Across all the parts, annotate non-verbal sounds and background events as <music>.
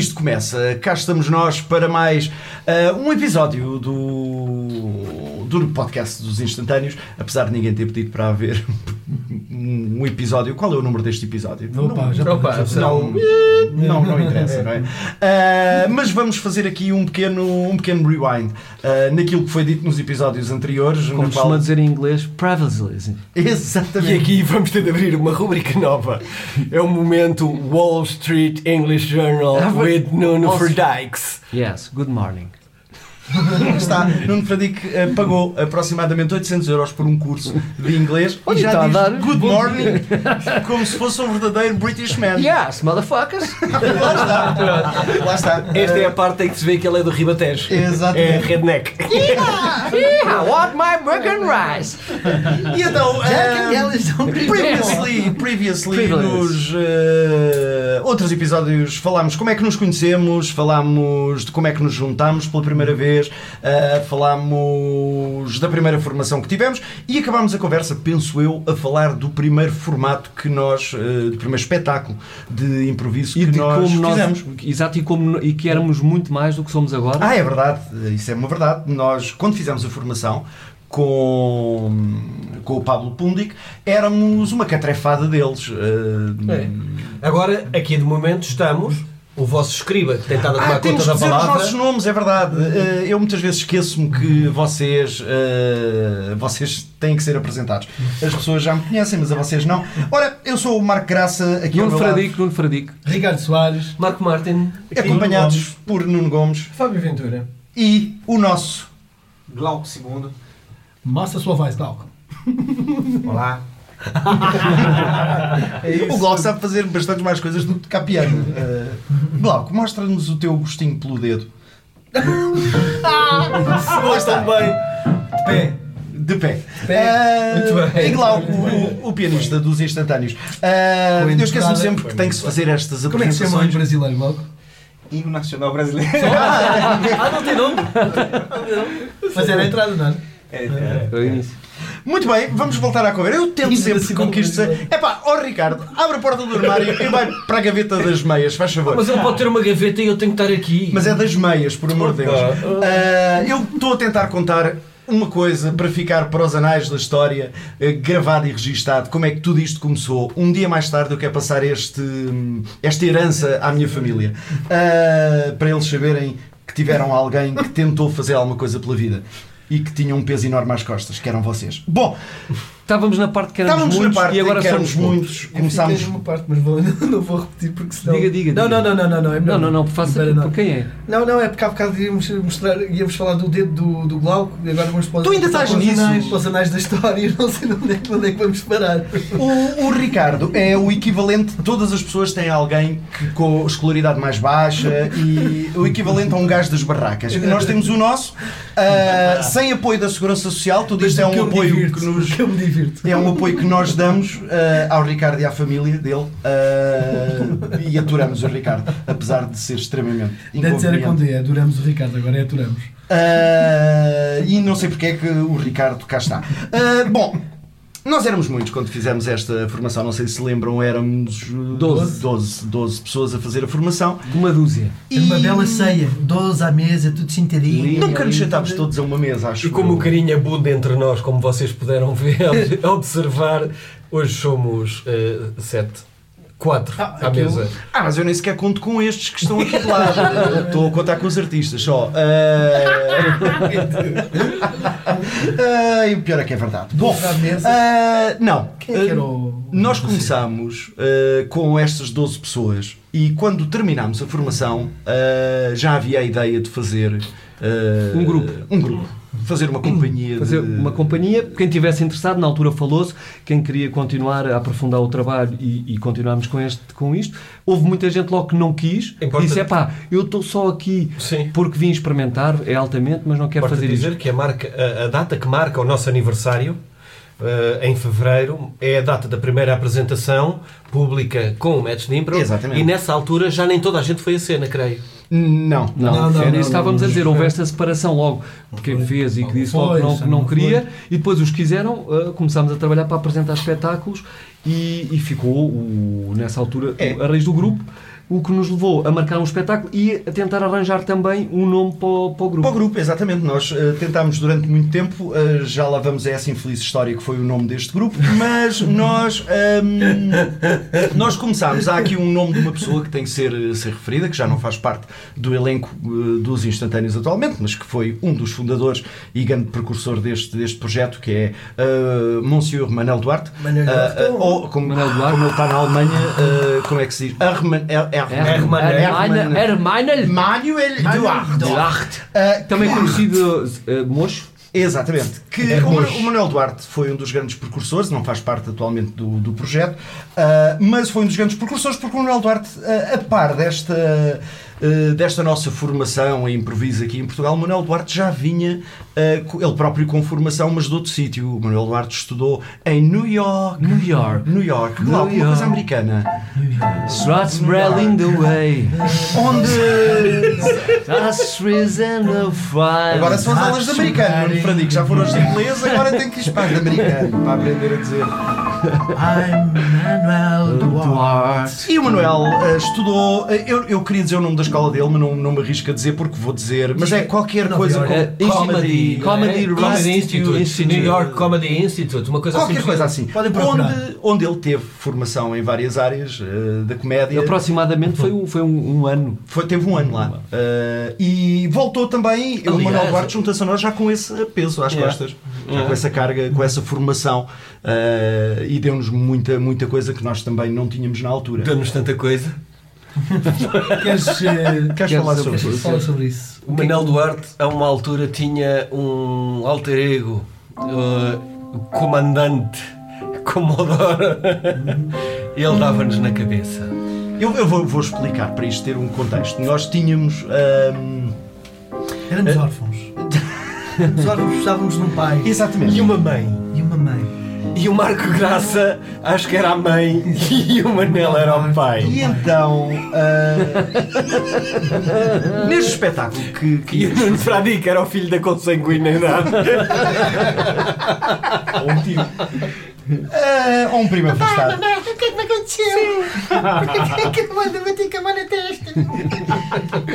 isto começa. Cá estamos nós para mais uh, um episódio do, do podcast dos instantâneos, apesar de ninguém ter pedido para haver um episódio. Qual é o número deste episódio? Opa, não, já Opa, não, não, não interessa, não é? Uh, mas vamos fazer aqui um pequeno, um pequeno rewind uh, naquilo que foi dito nos episódios anteriores. Como no costuma qual... dizer em inglês, privacy. E Exatamente. aqui vamos ter de abrir uma rubrica nova. É o momento Wall Street English Journal Ah, with Nuno. Verdykes. Yes, good morning. Está, Nuno Fradique uh, pagou aproximadamente 800 euros por um curso de inglês Olha, e já está a diz dar good morning como se fosse um verdadeiro British man. Yes, motherfuckers. Lá está. Lá está. Esta é a parte em que se vê que ele é do Ribatejo. Exatamente. É redneck. I want my burger and rice. E então, Jack uh, and don't Previously, previously Privilege. nos uh, outros episódios falámos como é que nos conhecemos, falámos de como é que nos juntámos pela primeira vez, uh, falámos da primeira formação que tivemos e acabámos a conversa, penso eu, a falar do primeiro formato que nós, uh, do primeiro espetáculo de improviso E que de nós como nós, fizemos. exato, e, como, e que éramos muito mais do que somos agora. Ah, é verdade, isso é uma verdade. Nós, quando fizemos a formação com, com o Pablo Pundic, éramos uma catrefada deles. Uh, É. Agora, aqui de momento, estamos. O vosso escriba que tem estado a tomar Ah, temos conta que da dizer os palavra. nossos nomes, é verdade. Eh, Eu muitas vezes esqueço-me que vocês, eh, vocês têm que ser apresentados. As pessoas já me conhecem, mas a vocês não. Ora, eu sou o Marco Graça, aqui ao Nuno Fradique, Nuno Fradique. Ricardo Soares, Marco Martin. aqui. acompanhados por Nuno Gomes Fábio Ventura. e o nosso Glauco II. Massa sua voz, Glauco. Olá. O Glauco sabe fazer bastantes mais coisas do que tocar piano. Eh, Glauco, mostra-nos o teu gostinho pelo dedo. Lá está. Também. De pé. De pé. pé. Ah, Muito bem. E Glauco, o, o pianista dos instantâneos. Com eu esqueço-me sempre que tem que se fazer estas Como é que se chama em apresentações. brasileiro, Glauco? Hino Nacional Brasileiro. <laughs> Ah, não tem nome? Mas era a entrada, não é? É, é. O início. Muito bem, vamos voltar à conversa. Eu tento sempre nacional com que isto seja. brasileiro. Epá, ó Ricardo, abre a porta do armário e vai para a gaveta das meias, faz favor. Mas ele pode ter uma gaveta e eu tenho que estar aqui. Mas é das meias, por amor de Deus. Ah, eu estou a tentar contar uma coisa para ficar para os anais da história, eh, gravado e registado, como é que tudo isto começou. Um dia mais tarde eu quero passar este, hum, esta herança à minha família, Ah, para eles saberem que tiveram alguém que tentou fazer alguma coisa pela vida. E que tinha um peso enorme às costas, que eram vocês. Bom, Estávamos na parte que éramos estávamos na muitos parte e agora em que éramos somos muitos. Começámos. Numa parte, mas vou, <laughs> não vou repetir porque senão... Diga, diga, Não, diga. não, não, não, não, não, é Não, melhor não, não, faça não. por quem é? Não, não, é porque há bocado íamos mostrar, íamos falar do dedo do, do Glauco e agora vamos para os- Tu ainda estás nisso? anais, para os anais da história, <laughs> não sei onde é, que- onde é que vamos parar. O, o Ricardo é o equivalente, todas as pessoas têm alguém que, com escolaridade mais baixa e o equivalente a um gajo das barracas. Nós temos o nosso, ah, sem apoio da Segurança Social, tudo isto é um apoio que nos. que eu me divirto. É um apoio que nós damos ah, ao Ricardo e à família dele ah, e aturamos o Ricardo, apesar de ser extremamente Antes era com. D, adoramos o Ricardo, agora é aturamos. Ah, e não sei porque é que o Ricardo cá está. Bom, nós éramos muitos quando fizemos esta formação, não sei se lembram, éramos uh, Doze. 12, 12 pessoas a fazer a formação. Uma dúzia. Era uma bela ceia, 12 à mesa, tudo sentadinho. Nunca nos sentámos todos a uma mesa, acho E como o carinho abunda entre nós, como vocês puderam ver, <laughs> observar, hoje somos eh, sete. Quatro Ah, à aquilo- mesa. Ah, mas eu nem sequer conto com estes que estão aqui de lado. <laughs> Estou a contar com os artistas só. Ah, <laughs> ah, e o pior é que é verdade. Bom, ah, não. Quem é que era o. Nós começámos uh, com estas 12 pessoas e quando terminámos a formação uh, já havia a ideia de fazer uh, Um grupo. Um grupo. Fazer uma companhia. Fazer de... uma companhia, quem tivesse interessado, na altura falou-se, quem queria continuar a aprofundar o trabalho e, e continuarmos com, este, com isto. Houve muita gente logo que não quis, Importa- disse: é pá, eu estou só aqui Sim. porque vim experimentar, é altamente, mas não quero Importa fazer dizer isto. que a, marca, a, a data que marca o nosso aniversário, eh, em fevereiro, é a data da primeira apresentação pública com o Match de Impro. Exatamente. E nessa altura já nem toda a gente foi a cena, creio. Não. Não, Não, não, era não, isso que estávamos não, a dizer. Houve esta separação logo de quem fez e que disse logo que não, que não não queria, e depois os que quiseram, uh, começámos a trabalhar para apresentar espetáculos e, e ficou, o- nessa altura, É. a raiz do grupo, o que nos levou a marcar um espetáculo e a tentar arranjar também um nome para o, para o grupo. Para o grupo, exatamente. Nós eh, tentámos durante muito tempo, eh, já lá vamos a essa infeliz história que foi o nome deste grupo, mas <laughs> nós, ahm, nós começámos. Há aqui um nome de uma pessoa que tem que ser, ser referida, que já não faz parte do elenco eh, dos instantâneos atualmente, mas que foi um dos fundadores e grande precursor deste, deste projeto, que é uh, Monsieur Manel Duarte. Manuel Duarte. Ou, como, Manuel Duarte. como ele está na Alemanha, como é que se diz? Herman, Her- Herman, Manuel Duarte. Duarte. Ah, Também conhecido uh, Mocho. Exatamente. Que É o, o Manuel Duarte foi um dos grandes precursores, não faz parte atualmente do, do projeto, ah, mas foi um dos grandes precursores porque o Manuel Duarte, ah, a par desta, ah, desta nossa formação em improviso aqui em Portugal, Manuel Duarte já vinha, co- ele próprio com formação, mas de outro sítio. O Manuel Duarte estudou em New York. New York. New York, New lá, uma coisa York. americana. Starts in the way. Onde. Agora são as aulas de americano, Nuno Fradique. Já foram as de inglês, agora tem que ir para as de americano para aprender a dizer. I'm Manuel Duarte. E o Manuel eh, estudou. eh, eu, eu queria dizer o nome da escola dele, mas não, não me arrisco a dizer porque vou dizer. Mas é qualquer Nova coisa com. É, em cima de- Comedy, Comedy né? Comedy Institute. Institute, New York Comedy Institute, uma coisa Qualquer assim. coisa assim. Onde, onde ele teve formação em várias áreas eh, da comédia. Aproximadamente foi um, foi um, um ano. Foi, teve um ano lá. Eh, e voltou também. o Aliás, Manuel Duarte junta-se a nós já com esse peso às Yeah. costas. Já com essa carga, com essa formação. eh, e deu-nos muita, muita coisa que nós também não tínhamos na altura. Deu-nos tanta coisa. Queres, eh, Queres Queres falar sobre queres isso? falar sobre isso? O Manel Duarte, a uma altura, tinha um alter ego, uh, o comandante, Comodoro. Ele dava-nos na cabeça. Eu, eu vou, vou explicar para isto ter um contexto. Nós tínhamos. ahm, Éramos órfãos. <laughs> Os órfãos precisávamos de um pai exatamente. E uma mãe. e uma mãe. E o Marco Graça, acho que era a mãe, e o Manel era o pai. E então. ah, neste espetáculo que. que E o Nuno <laughs> Fradique era o filho da consanguinidade. Ah, ou um primo afastado. O que é que me aconteceu? Por que é que manda bater com a mão na testa?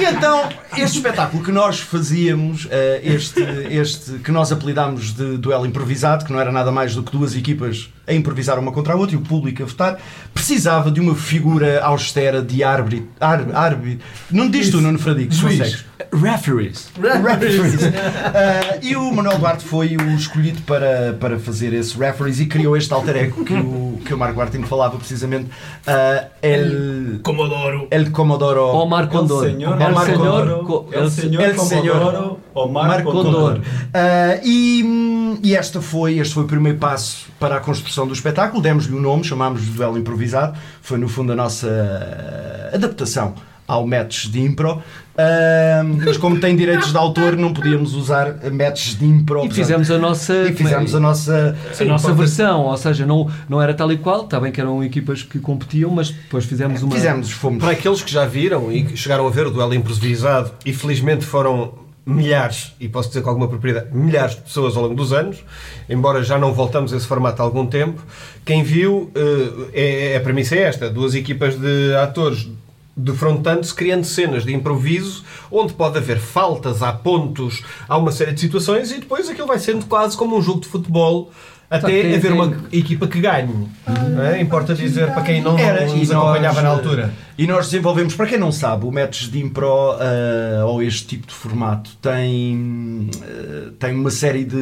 E então, este espetáculo que nós fazíamos, ah, este, este que nós apelidámos de duelo improvisado, que não era nada mais do que duas equipas a improvisar uma contra a outra e o público a votar, precisava de uma figura austera de árbitro. Árbitro. Não diz tu, Nuno Fradique, Juiz. consegues? Referees. referees. Ah, e o Manuel Duarte foi o escolhido para, para fazer esse referees e criou este alter ego que o, que o Marco Martin falava precisamente. ah, el, Comodoro. el Comodoro. Omar Condor. El señor El Omar señor Condoro, Co- el señor el Comodoro Omar Marco Condor. Condor. Ah, e, e esta foi, este foi o primeiro passo para a construção do espetáculo. Demos-lhe um nome, chamámos-lhe Duelo Improvisado. Foi, no fundo, a nossa adaptação ao match de impro. Ah, mas como tem direitos de autor, não podíamos usar matches de impro. E fizemos a nossa, E fizemos a nossa. a nossa versão, ou seja, não, não era tal e qual, está bem que eram equipas que competiam, mas depois fizemos uma. Fizemos, fomos. Para aqueles que já viram e que chegaram a ver o duelo improvisado, e felizmente foram milhares, e posso dizer com alguma propriedade, milhares de pessoas ao longo dos anos, embora já não voltamos a esse formato há algum tempo, quem viu, eh, é, é, a premissa é esta, duas equipas de atores defrontando-se, criando cenas de improviso, onde pode haver faltas, há pontos, há uma série de situações, e depois aquilo vai sendo quase como um jogo de futebol, até tem- haver tem- uma equipa que ganhe. Não é? Importa dizer para quem não Era, nos acompanhava nós, na altura. E nós desenvolvemos, para quem não sabe, o Matches de Impro ah, ou este tipo de formato tem, ah, tem uma série de,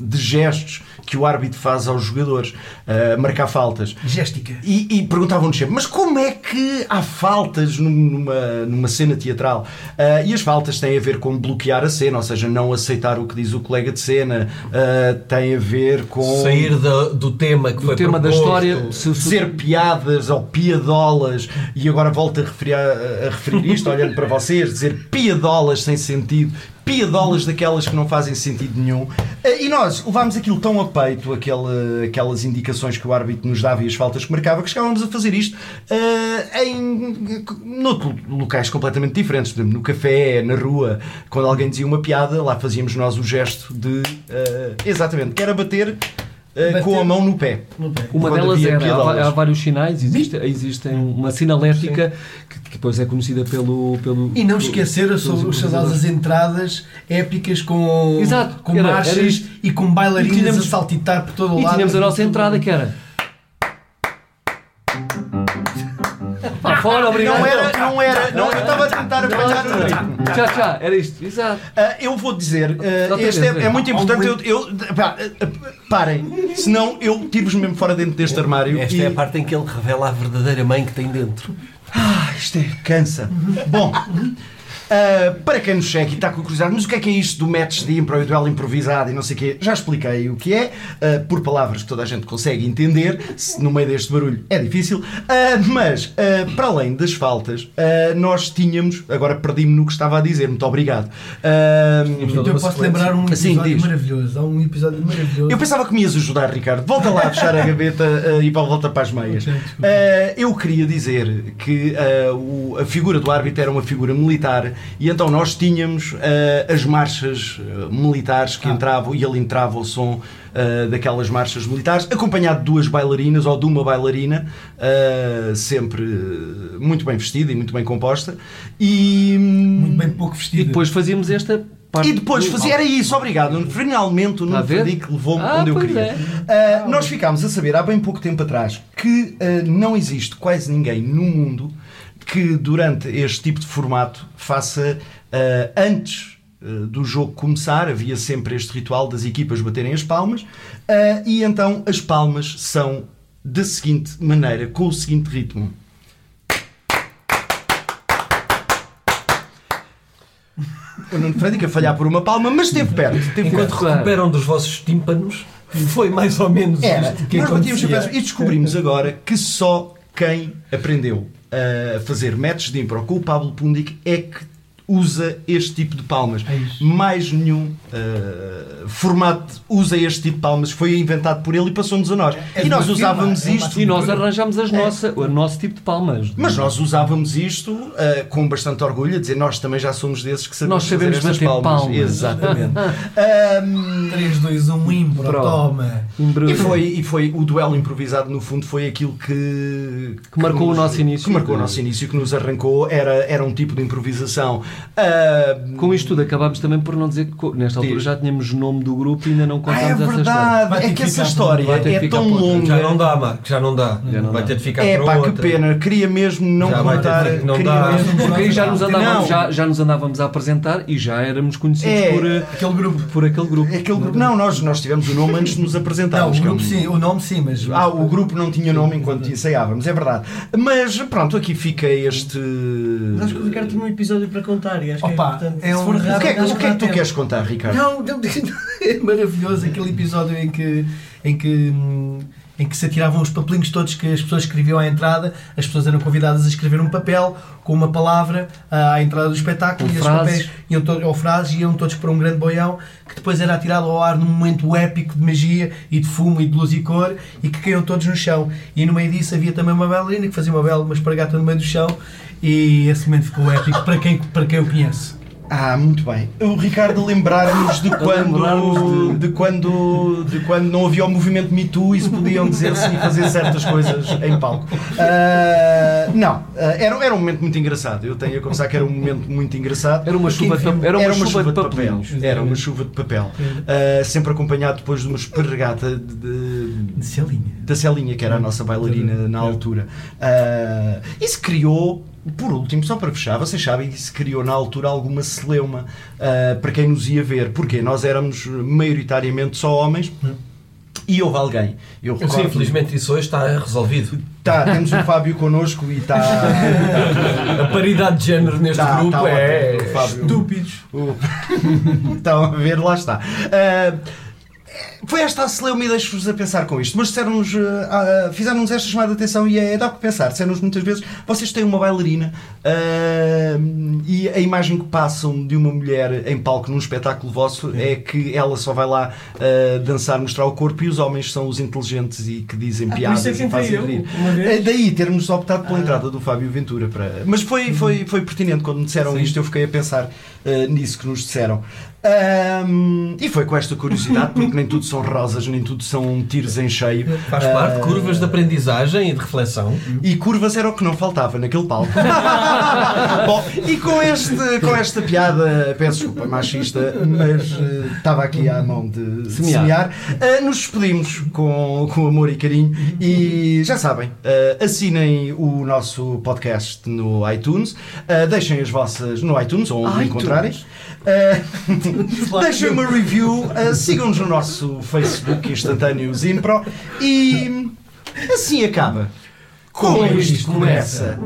de gestos que o árbitro faz aos jogadores, ah, marcar faltas. Géstica. E, e perguntavam-nos sempre, mas como é que há faltas num- numa, numa cena teatral? Ah, e as faltas têm a ver com bloquear a cena, ou seja, não aceitar o que diz o colega de cena, tem a ver com Sair da- do tema que do foi tema da proposto. história. Se, se, dizer piadas ou piadolas e agora volto a referir, a, a referir isto <laughs> olhando para vocês, dizer piadolas sem sentido piadolas daquelas que não fazem sentido nenhum. Eh, E nós levámos aquilo tão a peito, aquele, aquelas indicações que o árbitro nos dava e as faltas que marcava, que chegávamos a fazer isto eh, em noutro- locais completamente diferentes. No café, na rua, quando alguém dizia uma piada, lá fazíamos nós o gesto de. eh, exatamente, que era bater. eh, com a mão no pé. Não tem. Uma Quando delas era, há, piadolas. há vários sinais, existe, existem uma sinalética que, que depois é conhecida pelo. pelo E não pelo- esquecer as, pelos as famosas entradas épicas com, Exato, com era- marchas era e com bailarinas E tínhamos- a saltitar por todo o E lado. tínhamos a nossa entrada que era. Fora, obrigado. Não era, não era, não, eu estava a tentar apanhar o ritmo. Já, já, era isto, exato. Ah, eu vou dizer, tem este é, é muito importante. Eu, eu- pá, ah, parem, senão eu tiro-vos mesmo fora dentro deste armário. Esta e- é a parte em que ele revela a verdadeira mãe que tem dentro. Ah, isto é, cansa. Bom, ah, para quem nos segue e está com curiosidade, mas o que é que é isto do match de impro e duelo improvisado e não sei o quê? Já expliquei o que é, ah, por palavras que toda a gente consegue entender, se no meio deste barulho é difícil, Ah, mas para além das faltas, nós tínhamos, agora perdi-me no que estava a dizer, muito obrigado. Então eu posso lembrar um Sim, episódio diz. maravilhoso. Há um episódio maravilhoso. Eu pensava que me ias ajudar, Ricardo. Volta lá a fechar a gaveta e para volta para as meias. Eu queria dizer que o- a figura do árbitro era uma figura militar e então nós tínhamos eh, as marchas eh, militares que entravam e ele entrava ao som eh, daquelas marchas militares, acompanhado de duas bailarinas ou de uma bailarina, eh, sempre muito bem vestida e muito bem composta. E, Muito bem pouco vestido. E depois fazíamos esta parte. e depois fazia, era isso, obrigado. Finalmente o Nuno? Frederico levou-me Ah, onde eu queria. é. Uh, nós ficámos a saber há bem pouco tempo atrás que uh, não existe quase ninguém no mundo que durante este tipo de formato faça uh, antes uh, do jogo começar, havia sempre este ritual das equipas baterem as palmas uh, e então as palmas são da seguinte maneira, com o seguinte ritmo. O Nuno Frederico a falhar por uma palma, mas esteve perto. Esteve Enquanto perto. recuperam dos vossos tímpanos, foi mais ou menos Era. isto que Nós acontecia. e descobrimos agora que só quem aprendeu fazer matches de impro com o Pablo Pundik é que usa este tipo de palmas. É. Mais nenhum uh, formato usa este tipo de palmas. Foi inventado por ele e passou-nos a nós. É e nós firma, usávamos é isto. E nós arranjámos as nossa, o nosso tipo de palmas. Mas nós usávamos isto uh, com bastante orgulho, a dizer nós também já somos desses que sabemos Nós sabemos fazer estas bater palmas. Exatamente. <laughs> Ahm, 3, 2, 1, impro, Pronto. toma. E foi, e foi o duelo improvisado, no fundo, foi aquilo que, Que marcou o nosso início. Que marcou o nosso início, que nos arrancou. Era, era um tipo de improvisação. Ah, Com isto tudo, acabámos também por não dizer que nesta altura já tínhamos o nome do grupo e ainda não ah, contámos é essa história. verdade. Vai ter É que que essa história ter que é tão longa. Já não dá, Marco, já não dá. Já não vai dá. ter de ficar É para pá, que outra. pena. Queria mesmo não Já ter contar. de- não dá. mesmo- Porque aí já nos, andávamos, Não. já, já nos andávamos a apresentar e já éramos conhecidos É, por, eh, Aquele grupo. por aquele grupo. É aquele grupo- Não, nós, nós tivemos o nome antes de nos Não, apresentarmos. o que é grupo um- sim, o nome sim, mas. Ah, o grupo não tinha nome enquanto ensaiávamos, é verdade. Mas pronto, aqui fica este. Acho que o Ricardo tem um episódio para contar e acho que Opa, é importante. é um- o que é, que- o que é que tu queres contar, Ricardo? Não, não, <laughs> é maravilhoso aquele episódio em que, em que, hum, em que se atiravam os papelinhos todos que as pessoas escreviam à entrada, as pessoas eram convidadas a escrever um papel com uma palavra ah, à entrada do espetáculo Com e os frases. papéis iam todos, ou frases iam todos para um grande boião que depois era atirado ao ar num momento épico de magia e de fumo e de luz e cor e que caíam todos no chão. E no meio disso havia também uma bailarina que fazia uma bela uma espargata no meio do chão e esse momento ficou épico para quem, para quem eu conheço. Ah, muito bem. O Ricardo lembrar-nos de <laughs> quando, de... quando de quando não havia o movimento Me Too e se podiam dizer-se e fazer certas coisas em palco. Ah, não, ah, era, era um momento muito engraçado. Eu tenho a confessar que era um momento muito engraçado. Era uma chuva de, Enfim, pa- era uma chuva de papel. papelinhos. Era uma chuva de papel. Ah, sempre acompanhado depois de uma esparregata de, de- De Celinha. da Celinha, que era a nossa bailarina na altura. Ah, isso criou, por último, só para fechar, vocês sabem que isso criou na altura alguma celeuma ah, para quem nos ia ver, porque nós éramos maioritariamente só homens. E houve alguém, eu Sim, recordo, infelizmente isso hoje está resolvido. tá, temos o Fábio connosco e está. <laughs> A paridade de género neste Tá, grupo tá é. Estúpidos. <laughs> Estão a ver, lá está. Ah, Foi esta a celeuma e deixo-vos a pensar com isto. Mas disseram-nos, ah, ah, fizeram-nos esta chamada de atenção e é dá o que pensar. Disseram-nos muitas vezes: vocês têm uma bailarina ah, e a imagem que passam de uma mulher em palco num espetáculo vosso é que ela só vai lá ah, dançar, mostrar o corpo e os homens são os inteligentes e que dizem Ah, piadas é que e fazem rir. É daí termos optado pela entrada do Fábio Ventura. Para... Mas foi, foi, foi pertinente quando me disseram isto, eu fiquei a pensar ah, nisso que nos disseram. Ahm, e foi com esta curiosidade, porque nem tudo são rosas, nem tudo são tiros em cheio. Faz parte, Ah, curvas de aprendizagem e de reflexão. E curvas era o que não faltava naquele palco. <laughs> Bom, e com, este, com esta piada, peço desculpa, machista, mas eh, estava aqui à mão de Semear. eh, nos despedimos com, com amor e carinho. E já sabem, eh, assinem o nosso podcast no iTunes, deixem as vossas no iTunes ou onde iTunes. encontrarem. <laughs> <laughs> Eh, deixem uma review, eh, sigam-nos no nosso Facebook instantâneos Impro e assim acaba. Como isto começa?